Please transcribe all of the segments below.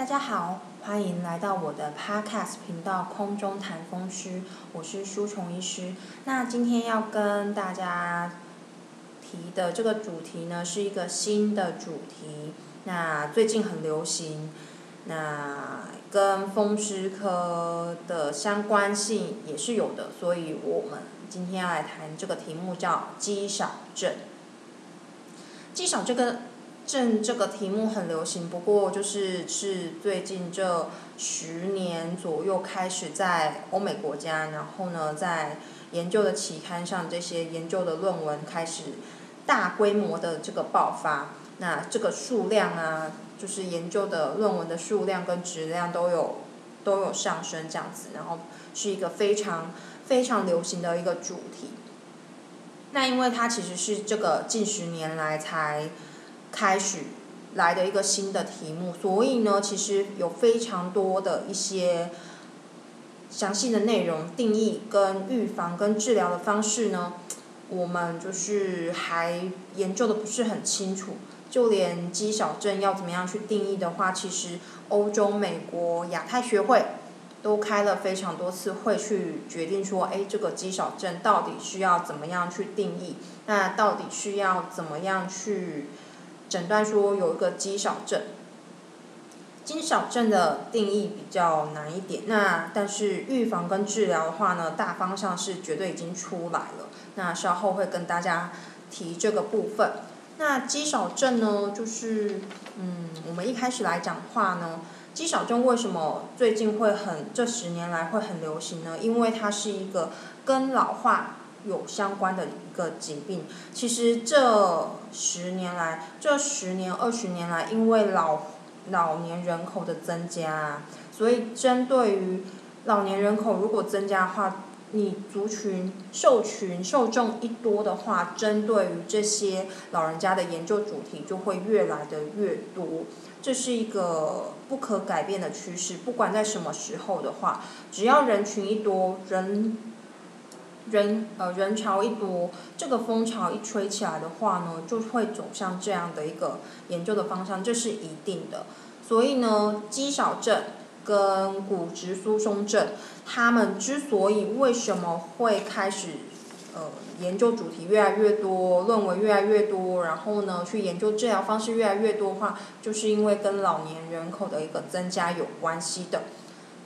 大家好，欢迎来到我的 Podcast 频道《空中谈风湿》，我是舒虫医师。那今天要跟大家提的这个主题呢，是一个新的主题。那最近很流行，那跟风湿科的相关性也是有的，所以我们今天要来谈这个题目叫肌少症。肌少这个。正这个题目很流行，不过就是是最近这十年左右开始在欧美国家，然后呢，在研究的期刊上，这些研究的论文开始大规模的这个爆发，那这个数量啊，就是研究的论文的数量跟质量都有都有上升这样子，然后是一个非常非常流行的一个主题。那因为它其实是这个近十年来才。开始来的一个新的题目，所以呢，其实有非常多的一些详细的内容定义跟预防跟治疗的方式呢，我们就是还研究的不是很清楚。就连肌少症要怎么样去定义的话，其实欧洲、美国、亚太学会都开了非常多次会去决定说，哎，这个肌少症到底需要怎么样去定义？那到底需要怎么样去？诊断说有一个肌少症，肌少症的定义比较难一点。那但是预防跟治疗的话呢，大方向是绝对已经出来了。那稍后会跟大家提这个部分。那肌少症呢，就是嗯，我们一开始来讲话呢，肌少症为什么最近会很这十年来会很流行呢？因为它是一个跟老化。有相关的一个疾病，其实这十年来，这十年二十年来，因为老老年人口的增加，所以针对于老年人口如果增加的话，你族群受群受众一多的话，针对于这些老人家的研究主题就会越来的越多，这是一个不可改变的趋势。不管在什么时候的话，只要人群一多，人。人呃人潮一多，这个风潮一吹起来的话呢，就会走向这样的一个研究的方向，这是一定的。所以呢，肌少症跟骨质疏松症，他们之所以为什么会开始呃研究主题越来越多，论文越来越多，然后呢去研究治疗方式越来越多的话，就是因为跟老年人口的一个增加有关系的。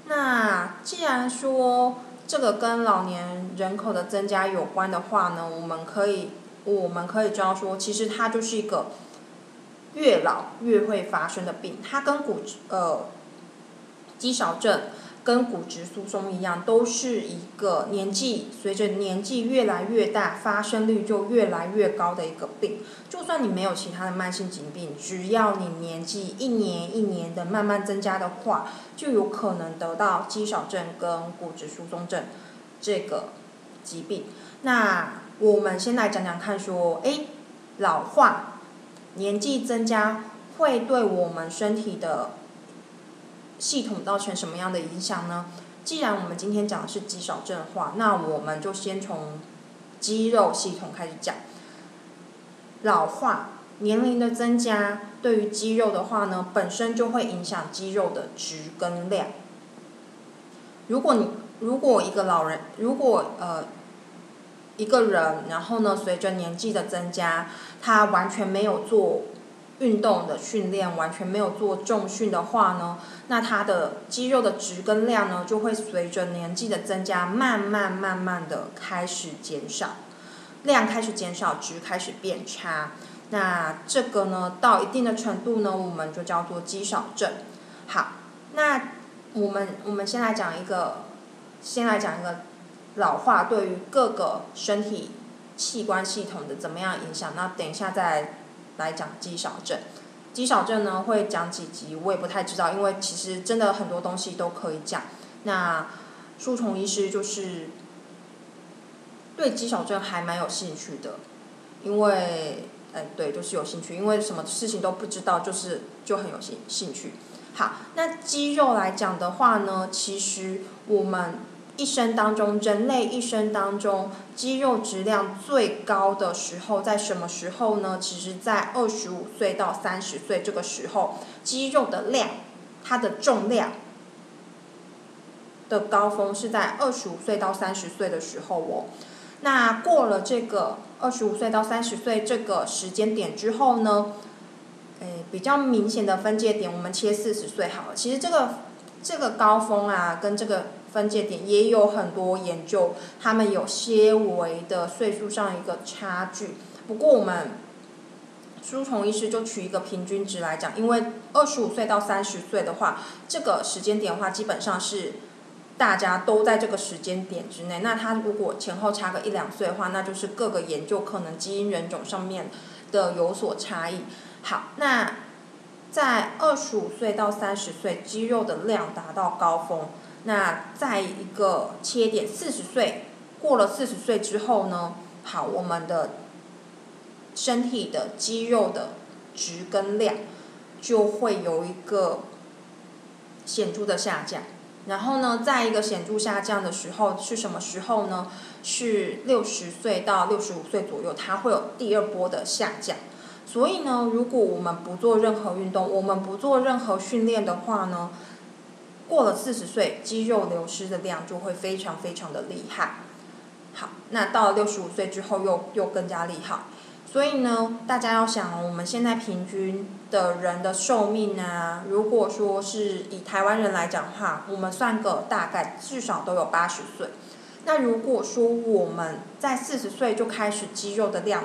那既然说，这个跟老年人口的增加有关的话呢，我们可以我们可以这样说，其实它就是一个越老越会发生的病，它跟骨呃肌少症。跟骨质疏松一样，都是一个年纪随着年纪越来越大，发生率就越来越高的一个病。就算你没有其他的慢性疾病，只要你年纪一年一年的慢慢增加的话，就有可能得到肌少症跟骨质疏松症这个疾病。那我们先来讲讲看，说，哎，老化、年纪增加会对我们身体的。系统造成什么样的影响呢？既然我们今天讲的是肌少症的话，那我们就先从肌肉系统开始讲。老化、年龄的增加，对于肌肉的话呢，本身就会影响肌肉的值跟量。如果你如果一个老人，如果呃一个人，然后呢，随着年纪的增加，他完全没有做。运动的训练完全没有做重训的话呢，那他的肌肉的值跟量呢，就会随着年纪的增加，慢慢慢慢的开始减少，量开始减少，值开始变差。那这个呢，到一定的程度呢，我们就叫做肌少症。好，那我们我们先来讲一个，先来讲一个老化对于各个身体器官系统的怎么样影响。那等一下再。来讲肌少症，肌少症呢会讲几集，我也不太知道，因为其实真的很多东西都可以讲。那舒虫医师就是对肌少症还蛮有兴趣的，因为哎对，就是有兴趣，因为什么事情都不知道，就是就很有兴兴趣。好，那肌肉来讲的话呢，其实我们。一生当中，人类一生当中肌肉质量最高的时候在什么时候呢？其实，在二十五岁到三十岁这个时候，肌肉的量它的重量的高峰是在二十五岁到三十岁的时候哦。那过了这个二十五岁到三十岁这个时间点之后呢，诶，比较明显的分界点，我们切四十岁好了。其实这个这个高峰啊，跟这个分界点也有很多研究，他们有些微的岁数上一个差距。不过我们书虫医师就取一个平均值来讲，因为二十五岁到三十岁的话，这个时间点的话，基本上是。大家都在这个时间点之内，那他如果前后差个一两岁的话，那就是各个研究可能基因人种上面的有所差异。好，那在二十五岁到三十岁，肌肉的量达到高峰。那在一个切点四十岁，过了四十岁之后呢，好，我们的身体的肌肉的值跟量就会有一个显著的下降。然后呢，在一个显著下降的时候是什么时候呢？是六十岁到六十五岁左右，它会有第二波的下降。所以呢，如果我们不做任何运动，我们不做任何训练的话呢，过了四十岁，肌肉流失的量就会非常非常的厉害。好，那到了六十五岁之后，又又更加厉害。所以呢，大家要想，我们现在平均的人的寿命啊，如果说是以台湾人来讲的话，我们算个大概至少都有八十岁。那如果说我们在四十岁就开始肌肉的量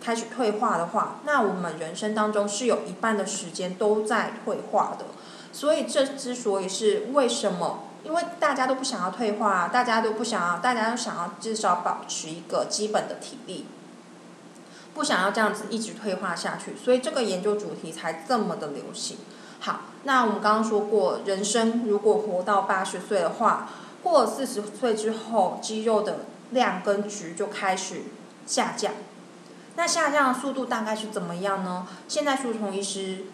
开始退化的话，那我们人生当中是有一半的时间都在退化的。所以这之所以是为什么，因为大家都不想要退化，大家都不想要，大家都想要至少保持一个基本的体力。不想要这样子一直退化下去，所以这个研究主题才这么的流行。好，那我们刚刚说过，人生如果活到八十岁的话，过了四十岁之后，肌肉的量跟值就开始下降。那下降的速度大概是怎么样呢？现在书虫医师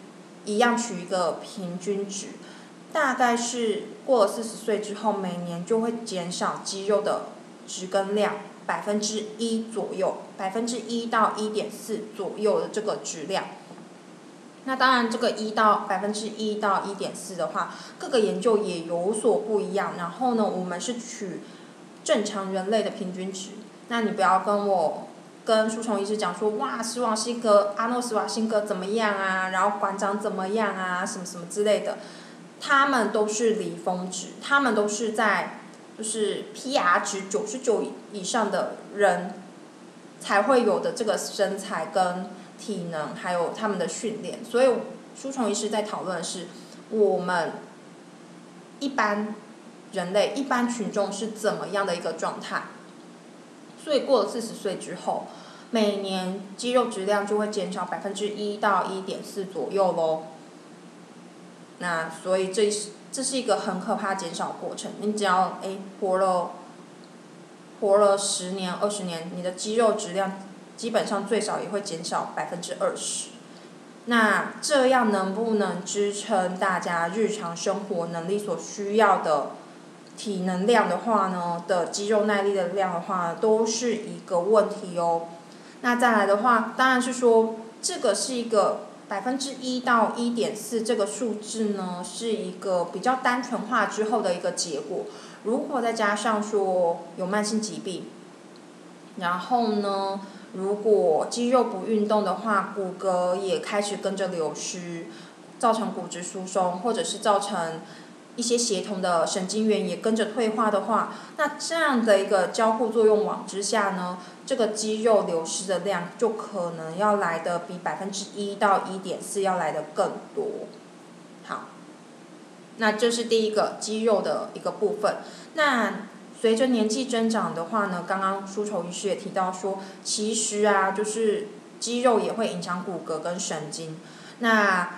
一样取一个平均值，大概是过了四十岁之后，每年就会减少肌肉的值跟量。百分之一左右，百分之一到一点四左右的这个质量。那当然，这个一到百分之一到一点四的话，各个研究也有所不一样。然后呢，我们是取正常人类的平均值。那你不要跟我跟书虫医师讲说，哇，史瓦辛格、阿诺斯瓦辛格怎么样啊？然后馆长怎么样啊？什么什么之类的，他们都是离峰值，他们都是在。就是 P-R 值九十九以上的人，才会有的这个身材跟体能，还有他们的训练。所以，书虫医师在讨论的是，我们一般人类、一般群众是怎么样的一个状态。所以，过了四十岁之后，每年肌肉质量就会减少百分之一到一点四左右喽。那所以这是。这是一个很可怕减少过程。你只要哎活了，活了十年、二十年，你的肌肉质量基本上最少也会减少百分之二十。那这样能不能支撑大家日常生活能力所需要的体能量的话呢？的肌肉耐力的量的话，都是一个问题哦。那再来的话，当然是说这个是一个。百分之一到一点四这个数字呢，是一个比较单纯化之后的一个结果。如果再加上说有慢性疾病，然后呢，如果肌肉不运动的话，骨骼也开始跟着流失，造成骨质疏松，或者是造成。一些协同的神经元也跟着退化的话，那这样的一个交互作用网之下呢，这个肌肉流失的量就可能要来的比百分之一到一点四要来的更多。好，那这是第一个肌肉的一个部分。那随着年纪增长的话呢，刚刚舒愁医师也提到说，其实啊，就是肌肉也会影响骨骼跟神经。那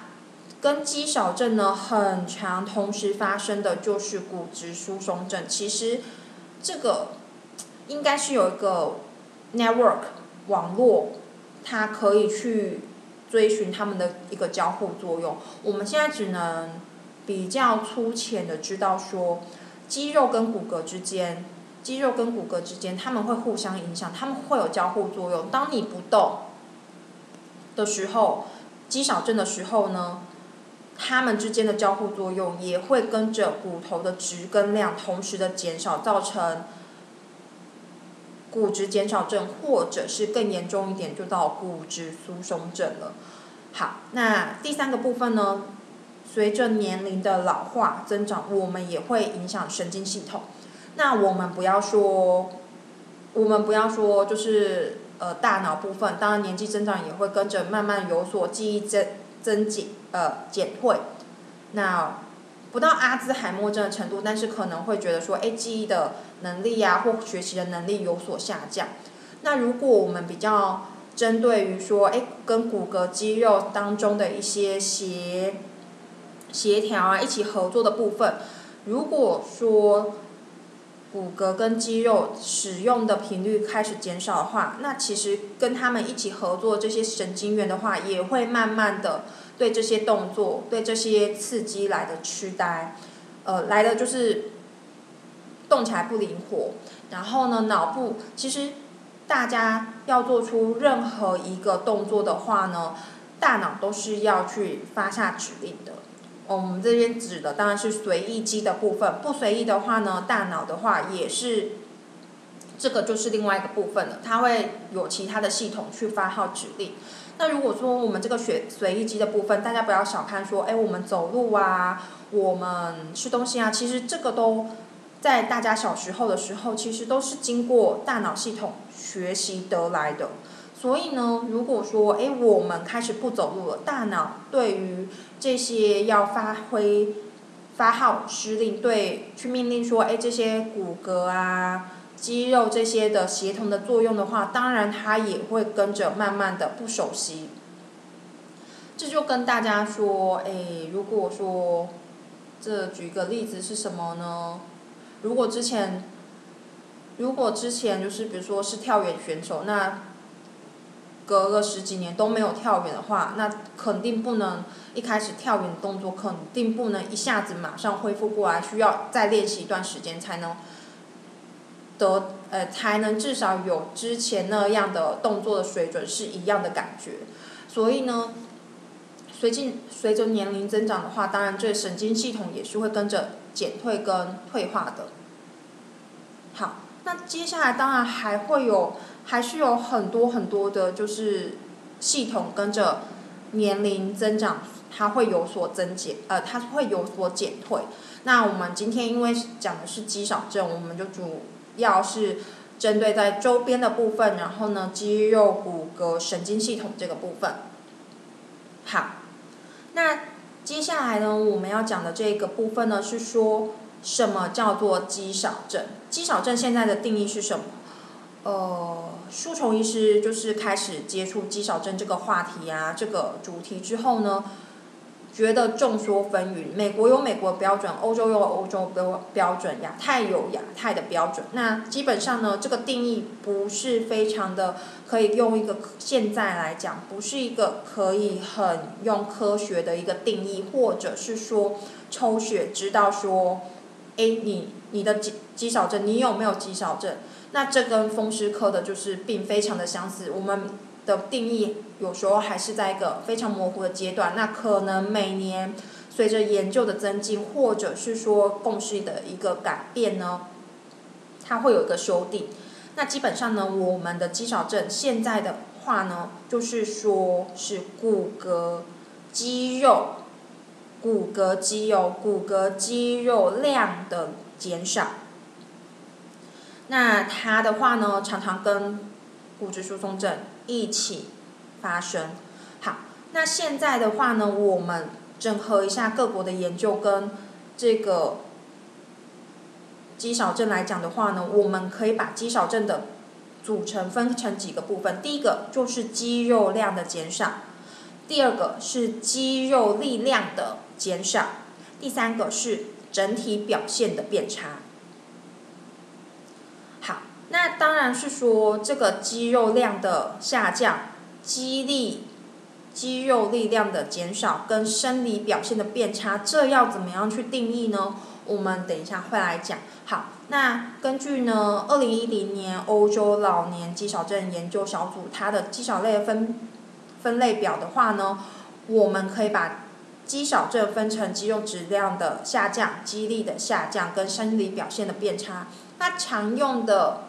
跟肌少症呢很长同时发生的就是骨质疏松症。其实这个应该是有一个 network 网络，它可以去追寻他们的一个交互作用。我们现在只能比较粗浅的知道说，肌肉跟骨骼之间，肌肉跟骨骼之间他们会互相影响，他们会有交互作用。当你不动的时候，肌少症的时候呢？它们之间的交互作用也会跟着骨头的质跟量同时的减少，造成骨质减少症，或者是更严重一点就到骨质疏松症了。好，那第三个部分呢？随着年龄的老化增长，我们也会影响神经系统。那我们不要说，我们不要说，就是呃大脑部分，当然年纪增长也会跟着慢慢有所记忆增增减呃减退。那不到阿兹海默症的程度，但是可能会觉得说，哎，记忆的能力呀或学习的能力有所下降。那如果我们比较针对于说，哎，跟骨骼肌肉当中的一些协协调啊，一起合作的部分。如果说骨骼跟肌肉使用的频率开始减少的话，那其实跟他们一起合作这些神经元的话，也会慢慢的对这些动作、对这些刺激来的痴呆，呃，来的就是动起来不灵活。然后呢，脑部其实大家要做出任何一个动作的话呢，大脑都是要去发下指令的。我们这边指的当然是随意肌的部分，不随意的话呢，大脑的话也是，这个就是另外一个部分了，它会有其他的系统去发号指令。那如果说我们这个随随意肌的部分，大家不要小看说，哎，我们走路啊，我们吃东西啊，其实这个都在大家小时候的时候，其实都是经过大脑系统学习得来的。所以呢，如果说，哎，我们开始不走路了，大脑对于这些要发挥发号施令，对，去命令说，哎，这些骨骼啊、肌肉这些的协同的作用的话，当然它也会跟着慢慢的不熟悉。这就跟大家说，哎，如果说，这举个例子是什么呢？如果之前，如果之前就是比如说是跳远选手，那隔个十几年都没有跳远的话，那肯定不能一开始跳远动作肯定不能一下子马上恢复过来，需要再练习一段时间才能得呃才能至少有之前那样的动作的水准是一样的感觉。所以呢，随进随着年龄增长的话，当然这神经系统也是会跟着减退跟退化的。好，那接下来当然还会有。还是有很多很多的，就是系统跟着年龄增长，它会有所增减，呃，它会有所减退。那我们今天因为讲的是肌少症，我们就主要是针对在周边的部分，然后呢，肌肉、骨骼、神经系统这个部分。好，那接下来呢，我们要讲的这个部分呢，是说什么叫做肌少症？肌少症现在的定义是什么？呃。舒虫医师就是开始接触肌少症这个话题啊，这个主题之后呢，觉得众说纷纭。美国有美国标准，欧洲有欧洲标标准，亚太有亚太的标准。那基本上呢，这个定义不是非常的可以用一个现在来讲，不是一个可以很用科学的一个定义，或者是说抽血知道说，哎，你你的肌肌少症，你有没有肌少症？那这跟风湿科的就是病非常的相似，我们的定义有时候还是在一个非常模糊的阶段。那可能每年随着研究的增进，或者是说共识的一个改变呢，它会有一个修订。那基本上呢，我们的肌少症现在的话呢，就是说是骨骼肌肉、骨骼肌肉、骨骼肌肉量的减少。那它的话呢，常常跟骨质疏松症一起发生。好，那现在的话呢，我们整合一下各国的研究跟这个肌少症来讲的话呢，我们可以把肌少症的组成分成几个部分。第一个就是肌肉量的减少，第二个是肌肉力量的减少，第三个是整体表现的变差。好那当然是说这个肌肉量的下降、肌力、肌肉力量的减少跟生理表现的变差，这要怎么样去定义呢？我们等一下会来讲。好，那根据呢，二零一零年欧洲老年肌少症研究小组它的肌少类分分类表的话呢，我们可以把肌少症分成肌肉质量的下降、肌力的下降跟生理表现的变差。那常用的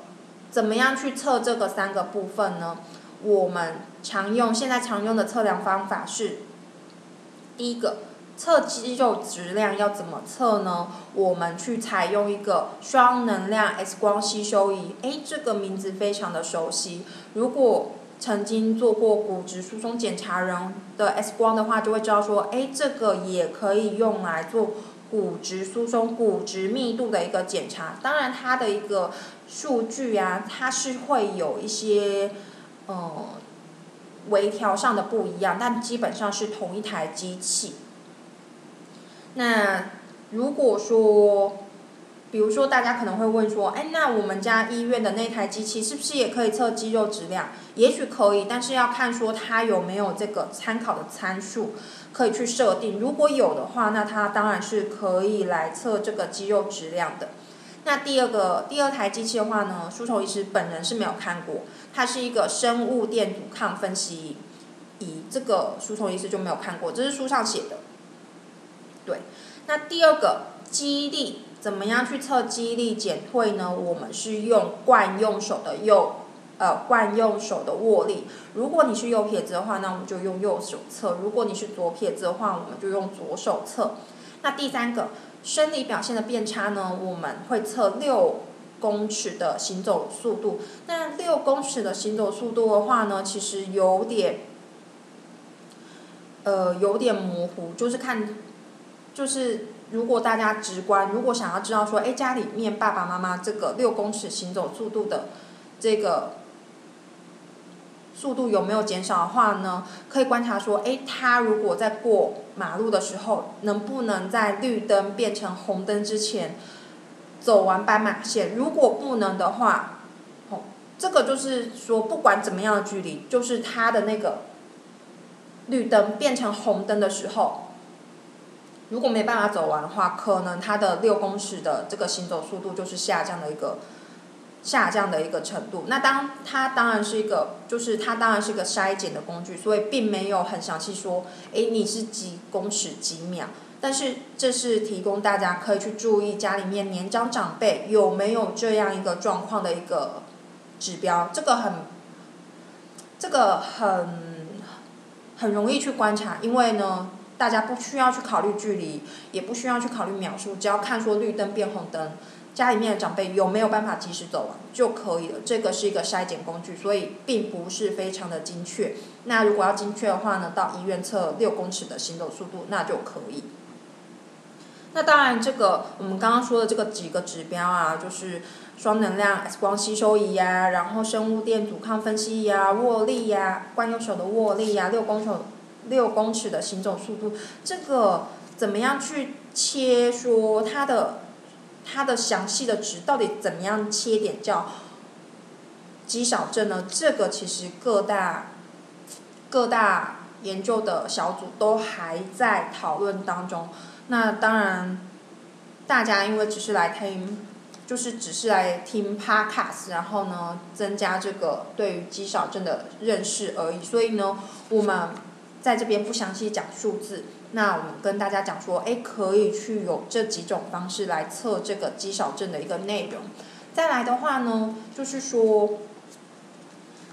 怎么样去测这个三个部分呢？我们常用现在常用的测量方法是，第一个测肌肉质量要怎么测呢？我们去采用一个双能量 X 光吸收仪，诶，这个名字非常的熟悉。如果曾经做过骨质疏松检查人的 X 光的话，就会知道说，哎，这个也可以用来做骨质疏松、骨质密度的一个检查。当然，它的一个数据啊，它是会有一些，呃，微调上的不一样，但基本上是同一台机器。那如果说，比如说，大家可能会问说，哎，那我们家医院的那台机器是不是也可以测肌肉质量？也许可以，但是要看说它有没有这个参考的参数可以去设定。如果有的话，那它当然是可以来测这个肌肉质量的。那第二个第二台机器的话呢，舒虫医师本人是没有看过，它是一个生物电阻抗分析仪，这个舒虫医师就没有看过，这是书上写的。对，那第二个肌力。怎么样去测肌力减退呢？我们是用惯用手的右，呃，惯用手的握力。如果你是右撇子的话，那我们就用右手测；如果你是左撇子的话，我们就用左手测。那第三个生理表现的变差呢？我们会测六公尺的行走速度。那六公尺的行走速度的话呢，其实有点，呃，有点模糊，就是看，就是。如果大家直观，如果想要知道说，哎，家里面爸爸妈妈这个六公尺行走速度的这个速度有没有减少的话呢？可以观察说，哎，他如果在过马路的时候，能不能在绿灯变成红灯之前走完斑马线？如果不能的话，哦，这个就是说，不管怎么样的距离，就是它的那个绿灯变成红灯的时候。如果没办法走完的话，可能它的六公尺的这个行走速度就是下降的一个下降的一个程度。那当它当然是一个，就是它当然是一个筛检的工具，所以并没有很详细说，哎，你是几公尺几秒。但是这是提供大家可以去注意家里面年长长辈有没有这样一个状况的一个指标。这个很，这个很很容易去观察，因为呢。大家不需要去考虑距离，也不需要去考虑秒数，只要看说绿灯变红灯，家里面的长辈有没有办法及时走完就可以了。这个是一个筛检工具，所以并不是非常的精确。那如果要精确的话呢，到医院测六公尺的行走速度那就可以。那当然，这个我们刚刚说的这个几个指标啊，就是双能量 X 光吸收仪呀，然后生物电阻抗分析仪呀，握力呀，惯用手的握力呀，六公尺。六公尺的行走速度，这个怎么样去切？说它的它的详细的值到底怎么样切点叫肌少症呢？这个其实各大各大研究的小组都还在讨论当中。那当然，大家因为只是来听，就是只是来听 podcast，然后呢，增加这个对于肌少症的认识而已。所以呢，我们。在这边不详细讲数字，那我们跟大家讲说，哎，可以去有这几种方式来测这个肌少症的一个内容。再来的话呢，就是说，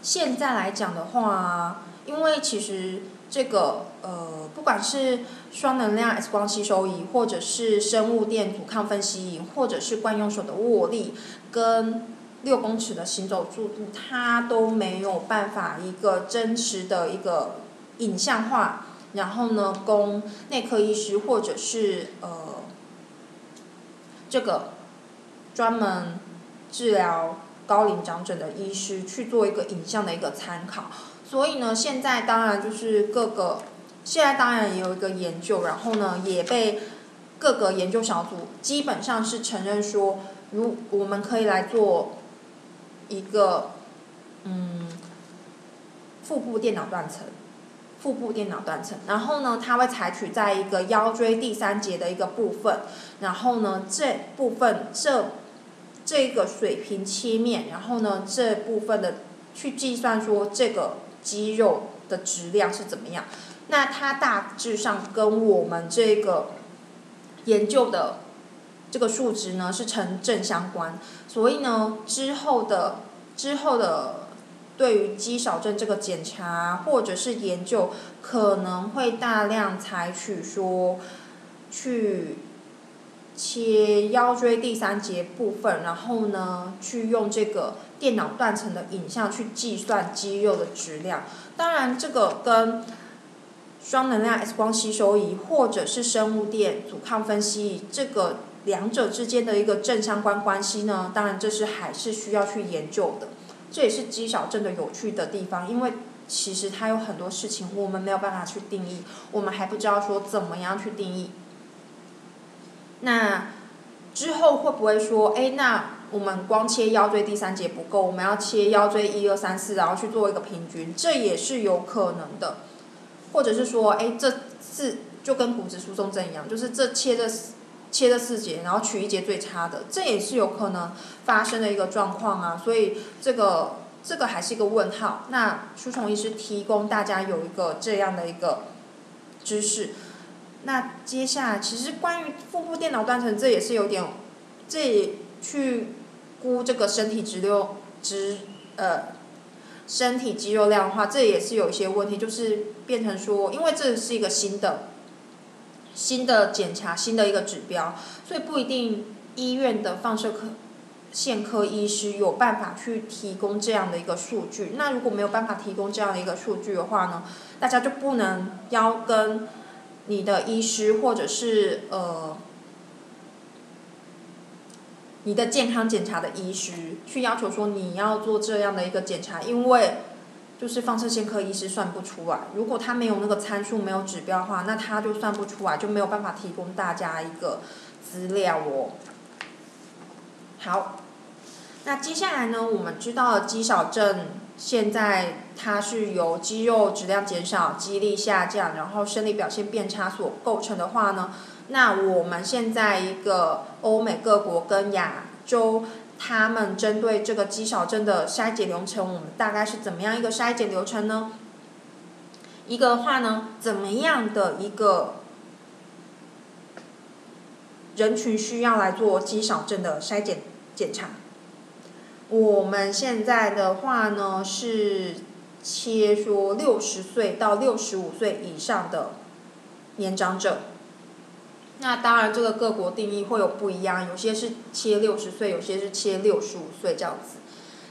现在来讲的话，因为其实这个呃，不管是双能量 X 光吸收仪，或者是生物电阻抗分析仪，或者是惯用手的握力，跟六公尺的行走速度，它都没有办法一个真实的一个。影像化，然后呢，供内科医师或者是呃，这个专门治疗高龄长者的医师去做一个影像的一个参考。所以呢，现在当然就是各个，现在当然也有一个研究，然后呢，也被各个研究小组基本上是承认说，如我们可以来做一个嗯，腹部电脑断层。腹部电脑断层，然后呢，它会采取在一个腰椎第三节的一个部分，然后呢，这部分这这个水平切面，然后呢，这部分的去计算说这个肌肉的质量是怎么样。那它大致上跟我们这个研究的这个数值呢是成正相关，所以呢之后的之后的对于肌少症这个检查或者是研究，可能会大量采取说去。切腰椎第三节部分，然后呢，去用这个电脑断层的影像去计算肌肉的质量。当然，这个跟双能量 X 光吸收仪或者是生物电阻抗分析仪这个两者之间的一个正相关关系呢，当然这是还是需要去研究的。这也是肌少症的有趣的地方，因为其实它有很多事情我们没有办法去定义，我们还不知道说怎么样去定义。那之后会不会说，哎，那我们光切腰椎第三节不够，我们要切腰椎一二三四，然后去做一个平均，这也是有可能的。或者是说，哎，这四就跟骨质疏松症一样，就是这切这切这四节，然后取一节最差的，这也是有可能发生的一个状况啊。所以这个这个还是一个问号。那书虫医师提供大家有一个这样的一个知识。那接下来，其实关于腹部电脑断层，这也是有点，这去估这个身体直流直呃，身体肌肉量的话，这也是有一些问题，就是变成说，因为这是一个新的新的检查，新的一个指标，所以不一定医院的放射科线科医师有办法去提供这样的一个数据。那如果没有办法提供这样的一个数据的话呢，大家就不能要跟。你的医师或者是呃，你的健康检查的医师去要求说你要做这样的一个检查，因为就是放射线科医师算不出来，如果他没有那个参数没有指标的话，那他就算不出来，就没有办法提供大家一个资料哦。好，那接下来呢，我们知道了肌少症。现在它是由肌肉质量减少、肌力下降，然后生理表现变差所构成的话呢，那我们现在一个欧美各国跟亚洲，他们针对这个肌少症的筛检流程，我们大概是怎么样一个筛检流程呢？一个的话呢，怎么样的一个人群需要来做肌少症的筛检检查？我们现在的话呢，是切说六十岁到六十五岁以上的年长者。那当然，这个各国定义会有不一样，有些是切六十岁，有些是切六十五岁这样子。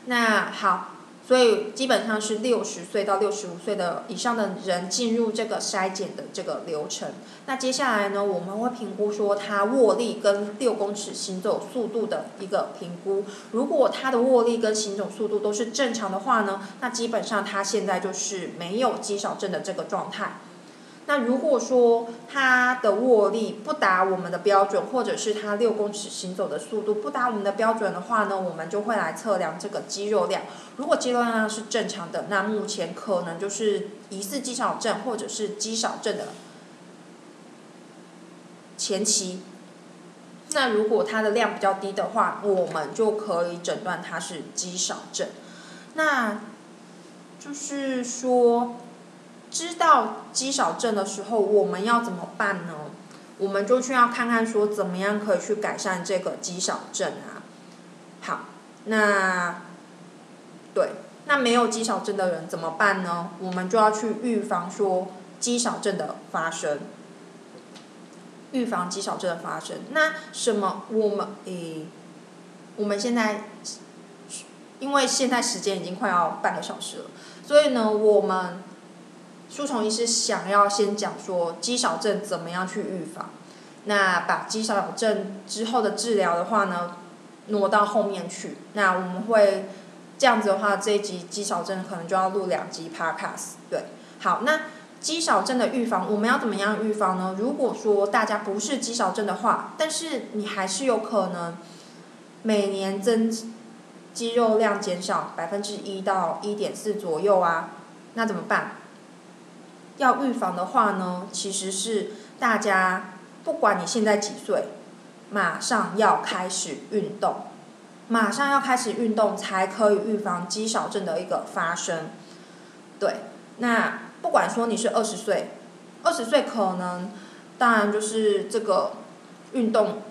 那好。所以基本上是六十岁到六十五岁的以上的人进入这个筛检的这个流程。那接下来呢，我们会评估说他握力跟六公尺行走速度的一个评估。如果他的握力跟行走速度都是正常的话呢，那基本上他现在就是没有肌少症的这个状态。那如果说他的握力不达我们的标准，或者是他六公尺行走的速度不达我们的标准的话呢，我们就会来测量这个肌肉量。如果肌肉量是正常的，那目前可能就是疑似肌少症或者是肌少症的前期。那如果它的量比较低的话，我们就可以诊断它是肌少症。那就是说。知道肌少症的时候，我们要怎么办呢？我们就去要看看说怎么样可以去改善这个肌少症啊。好，那对，那没有肌少症的人怎么办呢？我们就要去预防说肌少症的发生，预防肌少症的发生。那什么？我们诶，我们现在因为现在时间已经快要半个小时了，所以呢，我们。舒虫医师想要先讲说肌少症怎么样去预防，那把肌少症之后的治疗的话呢，挪到后面去。那我们会这样子的话，这一集肌少症可能就要录两集 podcast。对，好，那肌少症的预防我们要怎么样预防呢？如果说大家不是肌少症的话，但是你还是有可能每年增肌肉量减少百分之一到一点四左右啊，那怎么办？要预防的话呢，其实是大家不管你现在几岁，马上要开始运动，马上要开始运动才可以预防肌少症的一个发生。对，那不管说你是二十岁、二十岁可能，当然就是这个运动，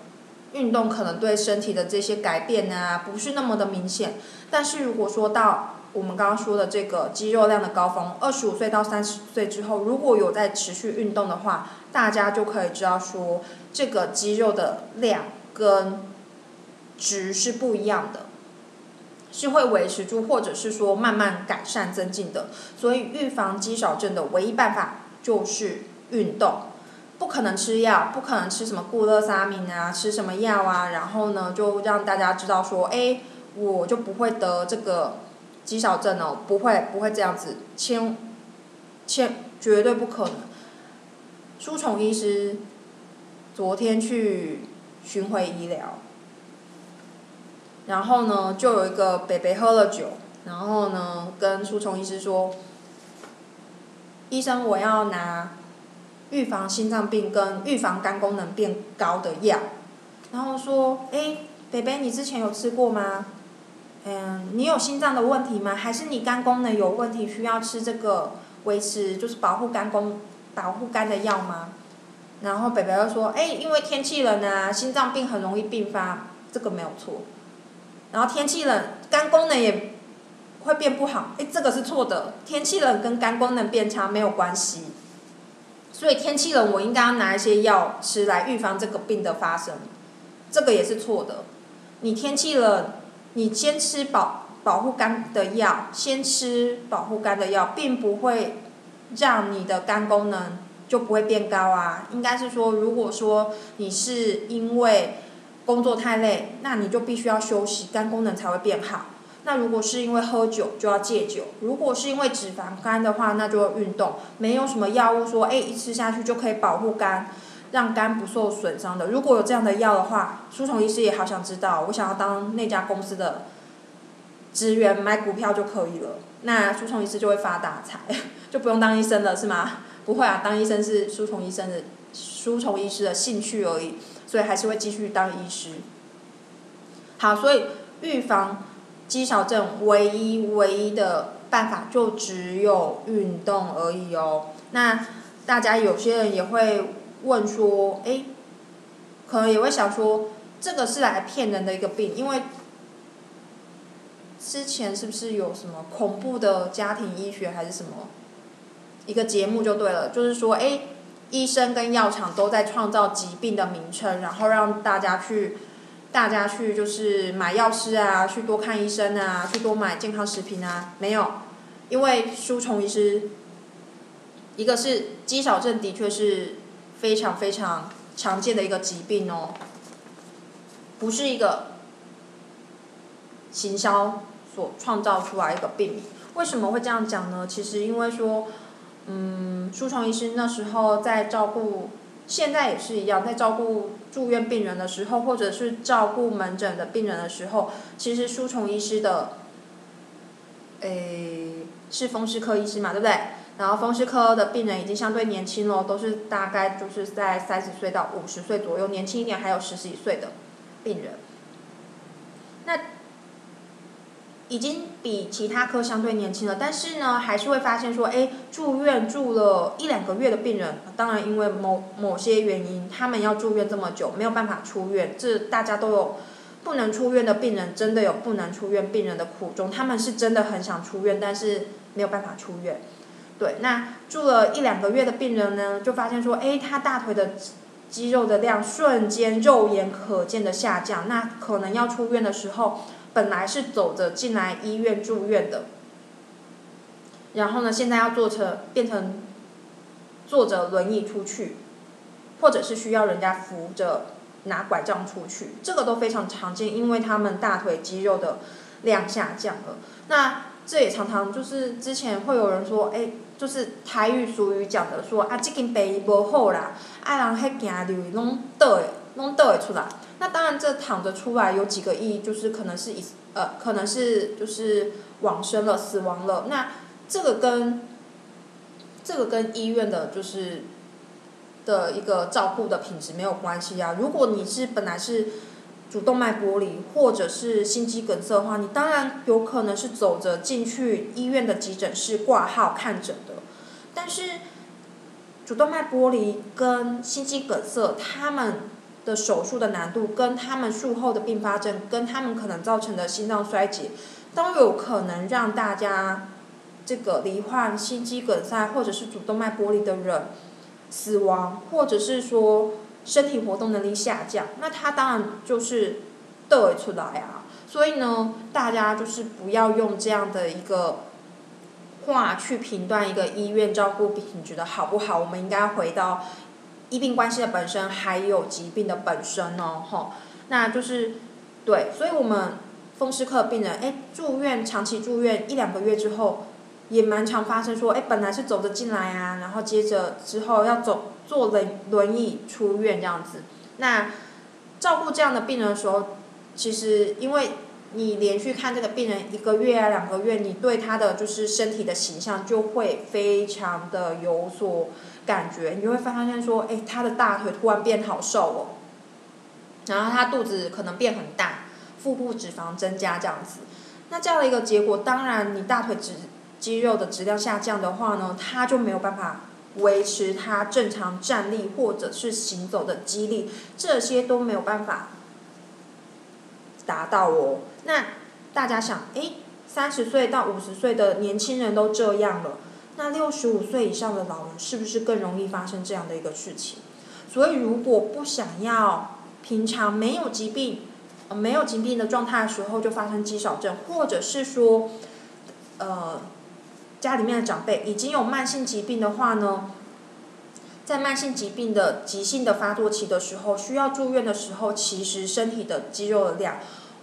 运动可能对身体的这些改变啊，不是那么的明显。但是如果说到我们刚刚说的这个肌肉量的高峰，二十五岁到三十岁之后，如果有在持续运动的话，大家就可以知道说，这个肌肉的量跟值是不一样的。是会维持住，或者是说慢慢改善增进的。所以预防肌少症的唯一办法就是运动，不可能吃药，不可能吃什么固乐沙明啊，吃什么药啊，然后呢就让大家知道说，哎，我就不会得这个肌少症哦，不会不会这样子，千千绝对不可能。舒宠医师昨天去巡回医疗。然后呢，就有一个北北喝了酒，然后呢，跟舒虫医师说：“医生，我要拿预防心脏病跟预防肝功能变高的药。”然后说：“哎，北北，你之前有吃过吗？嗯，你有心脏的问题吗？还是你肝功能有问题，需要吃这个维持就是保护肝功保护肝的药吗？”然后北北又说：“哎，因为天气冷啊，心脏病很容易并发，这个没有错。”然后天气冷，肝功能也会变不好。哎，这个是错的。天气冷跟肝功能变差没有关系。所以天气冷，我应该要拿一些药吃来预防这个病的发生。这个也是错的。你天气冷，你先吃保保护肝的药，先吃保护肝的药，并不会让你的肝功能就不会变高啊。应该是说，如果说你是因为工作太累，那你就必须要休息，肝功能才会变好。那如果是因为喝酒，就要戒酒；如果是因为脂肪肝的话，那就要运动。没有什么药物说，哎，一吃下去就可以保护肝，让肝不受损伤的。如果有这样的药的话，书虫医师也好想知道，我想要当那家公司的职员，买股票就可以了。那书虫医师就会发大财，就不用当医生了，是吗？不会啊，当医生是书虫医生的书虫医师的兴趣而已。所以还是会继续当医师。好，所以预防肌少症唯一唯一的办法就只有运动而已哦。那大家有些人也会问说，哎，可能也会想说，这个是来骗人的一个病，因为之前是不是有什么恐怖的家庭医学还是什么一个节目就对了，就是说，哎。医生跟药厂都在创造疾病的名称，然后让大家去，大家去就是买药师啊，去多看医生啊，去多买健康食品啊。没有，因为书虫医师，一个是肌少症的确是非常非常常见的一个疾病哦，不是一个行销所创造出来一个病名。为什么会这样讲呢？其实因为说。嗯，舒虫医师那时候在照顾，现在也是一样，在照顾住院病人的时候，或者是照顾门诊的病人的时候，其实舒虫医师的，诶，是风湿科医师嘛，对不对？然后风湿科的病人已经相对年轻了，都是大概就是在三十岁到五十岁左右，年轻一点还有十几岁的病人。那已经比其他科相对年轻了，但是呢，还是会发现说，哎，住院住了一两个月的病人，当然因为某某些原因，他们要住院这么久，没有办法出院，这大家都有不能出院的病人，真的有不能出院病人的苦衷，他们是真的很想出院，但是没有办法出院。对，那住了一两个月的病人呢，就发现说，哎，他大腿的肌肉的量瞬间肉眼可见的下降，那可能要出院的时候。本来是走着进来医院住院的，然后呢，现在要坐车变成坐着轮椅出去，或者是需要人家扶着拿拐杖出去，这个都非常常见，因为他们大腿肌肉的量下降了。那这也常常就是之前会有人说，哎，就是台语俗语讲的说啊，这根背无好啦，啊人迄行路拢倒的，拢倒会出来。那当然，这躺着出来有几个意义，就是可能是以呃，可能是就是往生了、死亡了。那这个跟这个跟医院的就是的一个照顾的品质没有关系啊。如果你是本来是主动脉剥离或者是心肌梗塞的话，你当然有可能是走着进去医院的急诊室挂号看诊的。但是主动脉剥离跟心肌梗塞，他们的手术的难度，跟他们术后的并发症，跟他们可能造成的心脏衰竭，都有可能让大家这个罹患心肌梗塞或者是主动脉剥离的人死亡，或者是说身体活动能力下降，那他当然就是得出来啊。所以呢，大家就是不要用这样的一个话去评断一个医院照顾品质的好不好。我们应该回到医病关系的本身，还有疾病的本身哦，吼。那就是对，所以我们风湿科病人，哎，住院长期住院一两个月之后，也蛮常发生说，哎，本来是走着进来啊，然后接着之后要走坐轮轮椅出院这样子。那照顾这样的病人的时候，其实因为你连续看这个病人一个月啊两个月，你对他的就是身体的形象就会非常的有所感觉，你会发现说，哎，他的大腿突然变好瘦哦，然后他肚子可能变很大，腹部脂肪增加这样子，那这样的一个结果，当然你大腿脂肌肉的质量下降的话呢，他就没有办法维持他正常站立或者是行走的肌力，这些都没有办法。达到哦，那大家想，哎，三十岁到五十岁的年轻人都这样了，那六十五岁以上的老人是不是更容易发生这样的一个事情？所以如果不想要平常没有疾病，没有疾病的状态的时候就发生肌少症，或者是说，呃，家里面的长辈已经有慢性疾病的话呢？在慢性疾病的急性的发作期的时候，需要住院的时候，其实身体的肌肉的量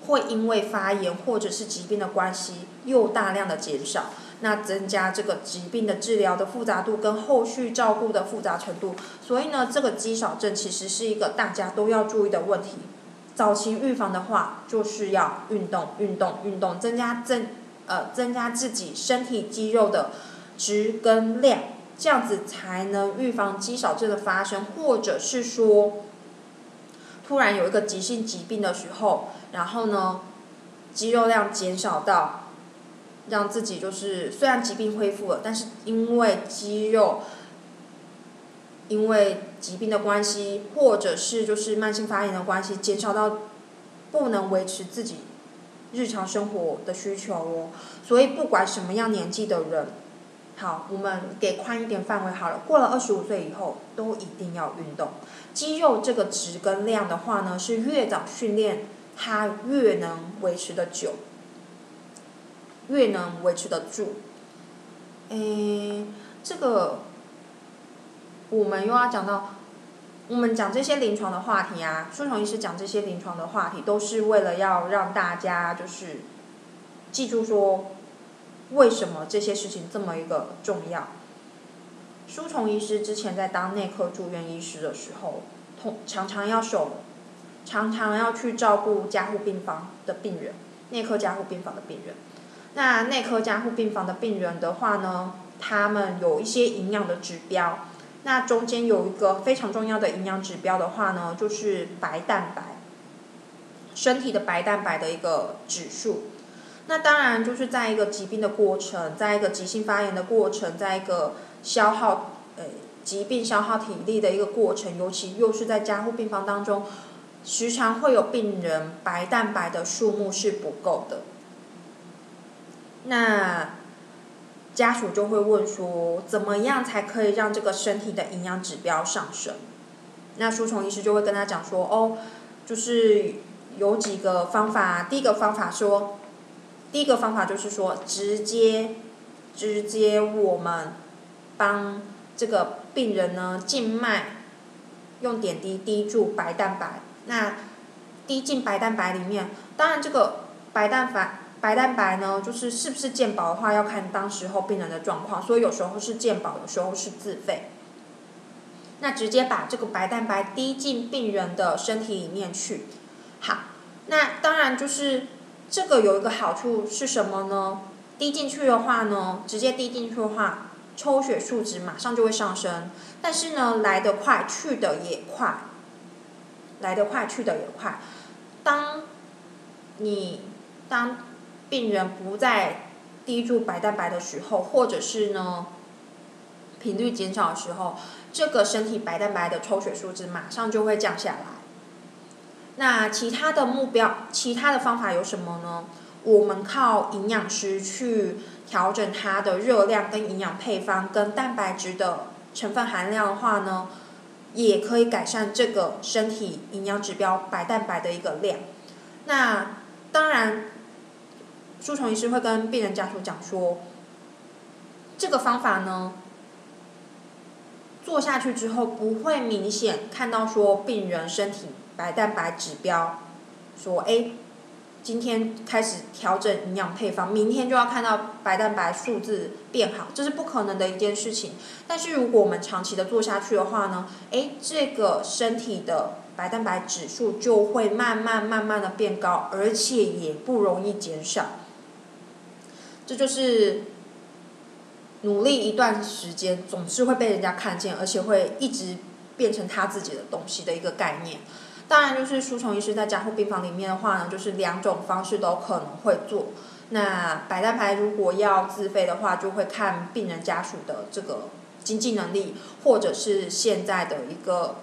会因为发炎或者是疾病的关系又大量的减少，那增加这个疾病的治疗的复杂度跟后续照顾的复杂程度。所以呢，这个肌少症其实是一个大家都要注意的问题。早期预防的话，就是要运动、运动、运动，增加增呃增加自己身体肌肉的质跟量。这样子才能预防肌少症的发生，或者是说，突然有一个急性疾病的时候，然后呢，肌肉量减少到，让自己就是虽然疾病恢复了，但是因为肌肉，因为疾病的关系，或者是就是慢性发炎的关系，减少到不能维持自己日常生活的需求哦。所以不管什么样年纪的人。好，我们给宽一点范围好了。过了二十五岁以后，都一定要运动。肌肉这个值跟量的话呢，是越早训练，它越能维持的久，越能维持得住。诶，这个我们又要讲到，我们讲这些临床的话题啊，舒虫医师讲这些临床的话题，都是为了要让大家就是记住说。为什么这些事情这么一个重要？舒虫医师之前在当内科住院医师的时候，通常常要守，常常要去照顾加护病房的病人，内科加护病房的病人。那内科加护病房的病人的话呢，他们有一些营养的指标，那中间有一个非常重要的营养指标的话呢，就是白蛋白，身体的白蛋白的一个指数。那当然就是在一个疾病的过程，在一个急性发炎的过程，在一个消耗呃疾病消耗体力的一个过程，尤其又是在加护病房当中，时常会有病人白蛋白的数目是不够的。那家属就会问说，怎么样才可以让这个身体的营养指标上升？那舒虫医师就会跟他讲说，哦，就是有几个方法，第一个方法说。第一个方法就是说，直接，直接我们帮这个病人呢静脉用点滴滴注白蛋白。那滴进白蛋白里面，当然这个白蛋白白蛋白呢，就是是不是健保的话，要看当时候病人的状况，所以有时候是健保，有时候是自费。那直接把这个白蛋白滴进病人的身体里面去。好，那当然就是。这个有一个好处是什么呢？滴进去的话呢，直接滴进去的话，抽血数值马上就会上升。但是呢，来得快，去的也快。来得快，去的也快。当你当病人不再滴注白蛋白的时候，或者是呢，频率减少的时候，这个身体白蛋白的抽血数值马上就会降下来。那其他的目标，其他的方法有什么呢？我们靠营养师去调整它的热量跟营养配方跟蛋白质的成分含量的话呢，也可以改善这个身体营养指标白蛋白的一个量。那当然，舒虫医师会跟病人家属讲说，这个方法呢。做下去之后，不会明显看到说病人身体白蛋白指标，说哎，今天开始调整营养配方，明天就要看到白蛋白数字变好，这是不可能的一件事情。但是如果我们长期的做下去的话呢，哎，这个身体的白蛋白指数就会慢慢慢慢的变高，而且也不容易减少。这就是。努力一段时间，总是会被人家看见，而且会一直变成他自己的东西的一个概念。当然，就是书虫医师在加护病房里面的话呢，就是两种方式都可能会做。那白蛋白如果要自费的话，就会看病人家属的这个经济能力，或者是现在的一个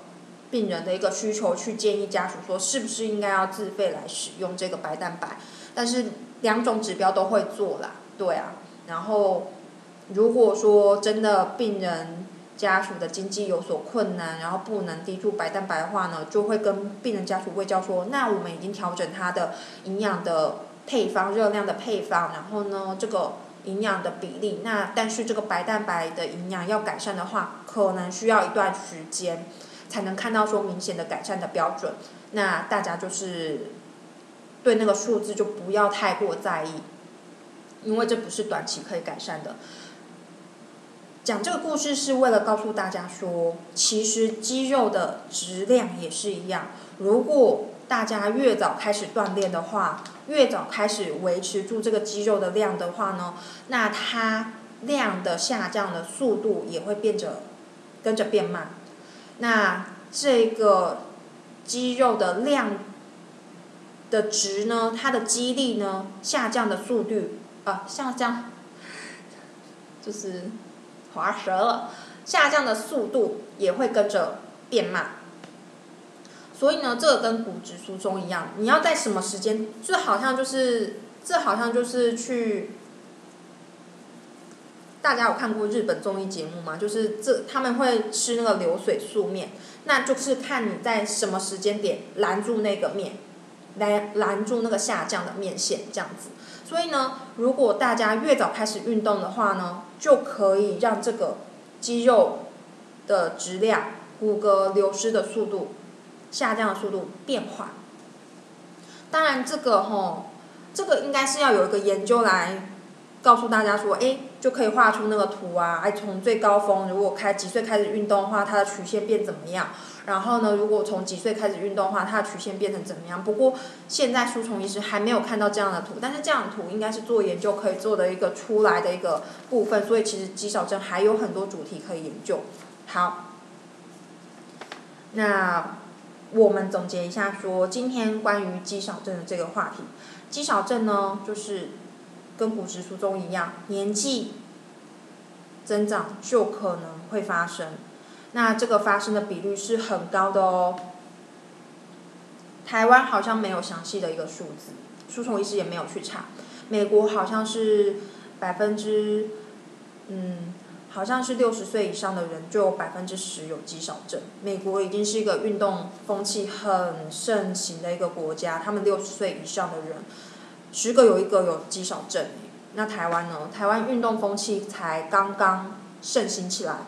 病人的一个需求，去建议家属说是不是应该要自费来使用这个白蛋白。但是两种指标都会做啦，对啊，然后。如果说真的病人家属的经济有所困难，然后不能低注白蛋白的话呢，就会跟病人家属会教说，那我们已经调整他的营养的配方、热量的配方，然后呢这个营养的比例，那但是这个白蛋白的营养要改善的话，可能需要一段时间才能看到说明显的改善的标准。那大家就是对那个数字就不要太过在意，因为这不是短期可以改善的。讲这个故事是为了告诉大家说，其实肌肉的质量也是一样。如果大家越早开始锻炼的话，越早开始维持住这个肌肉的量的话呢，那它量的下降的速度也会变着跟着变慢。那这个肌肉的量的值呢，它的肌力呢下降的速度啊下降，就是。滑舌了，下降的速度也会跟着变慢。所以呢，这跟骨质疏松一样，你要在什么时间？这好像就是，这好像就是去。大家有看过日本综艺节目吗？就是这他们会吃那个流水素面，那就是看你在什么时间点拦住那个面，来拦住那个下降的面线这样子。所以呢，如果大家越早开始运动的话呢，就可以让这个肌肉的质量、骨骼流失的速度、下降的速度变缓。当然，这个吼，这个应该是要有一个研究来告诉大家说，哎，就可以画出那个图啊，哎，从最高峰，如果开几岁开始运动的话，它的曲线变怎么样？然后呢，如果从几岁开始运动的话，它的曲线变成怎么样？不过现在书虫医师还没有看到这样的图，但是这样的图应该是做研究可以做的一个出来的一个部分，所以其实肌少症还有很多主题可以研究。好，那我们总结一下说，今天关于肌少症的这个话题，肌少症呢，就是跟骨质疏松一样，年纪增长就可能会发生。那这个发生的比率是很高的哦。台湾好像没有详细的一个数字，书虫医师也没有去查。美国好像是百分之，嗯，好像是六十岁以上的人就有百分之十有肌少症。美国已经是一个运动风气很盛行的一个国家，他们六十岁以上的人，十个有一个有肌少症。那台湾呢？台湾运动风气才刚刚盛行起来。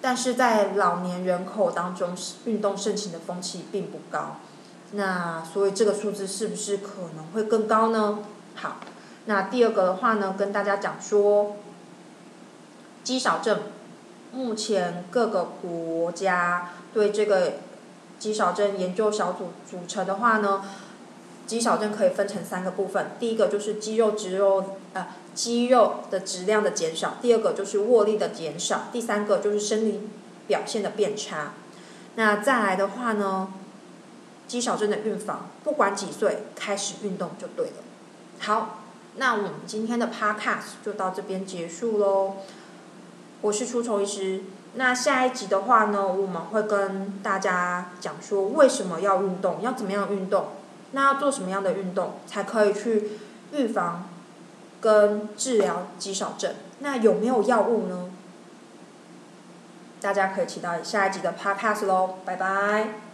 但是在老年人口当中，运动盛行的风气并不高，那所以这个数字是不是可能会更高呢？好，那第二个的话呢，跟大家讲说，肌少症，目前各个国家对这个肌少症研究小组组成的话呢，肌少症可以分成三个部分，第一个就是肌肉肌肉呃。肌肉的质量的减少，第二个就是握力的减少，第三个就是生理表现的变差。那再来的话呢，肌少症的预防，不管几岁开始运动就对了。好，那我们今天的 podcast 就到这边结束喽。我是出虫医师，那下一集的话呢，我们会跟大家讲说为什么要运动，要怎么样运动，那要做什么样的运动才可以去预防跟治疗肌少症？那有没有药物呢？大家可以期待下一集的 podcast 喽，拜拜。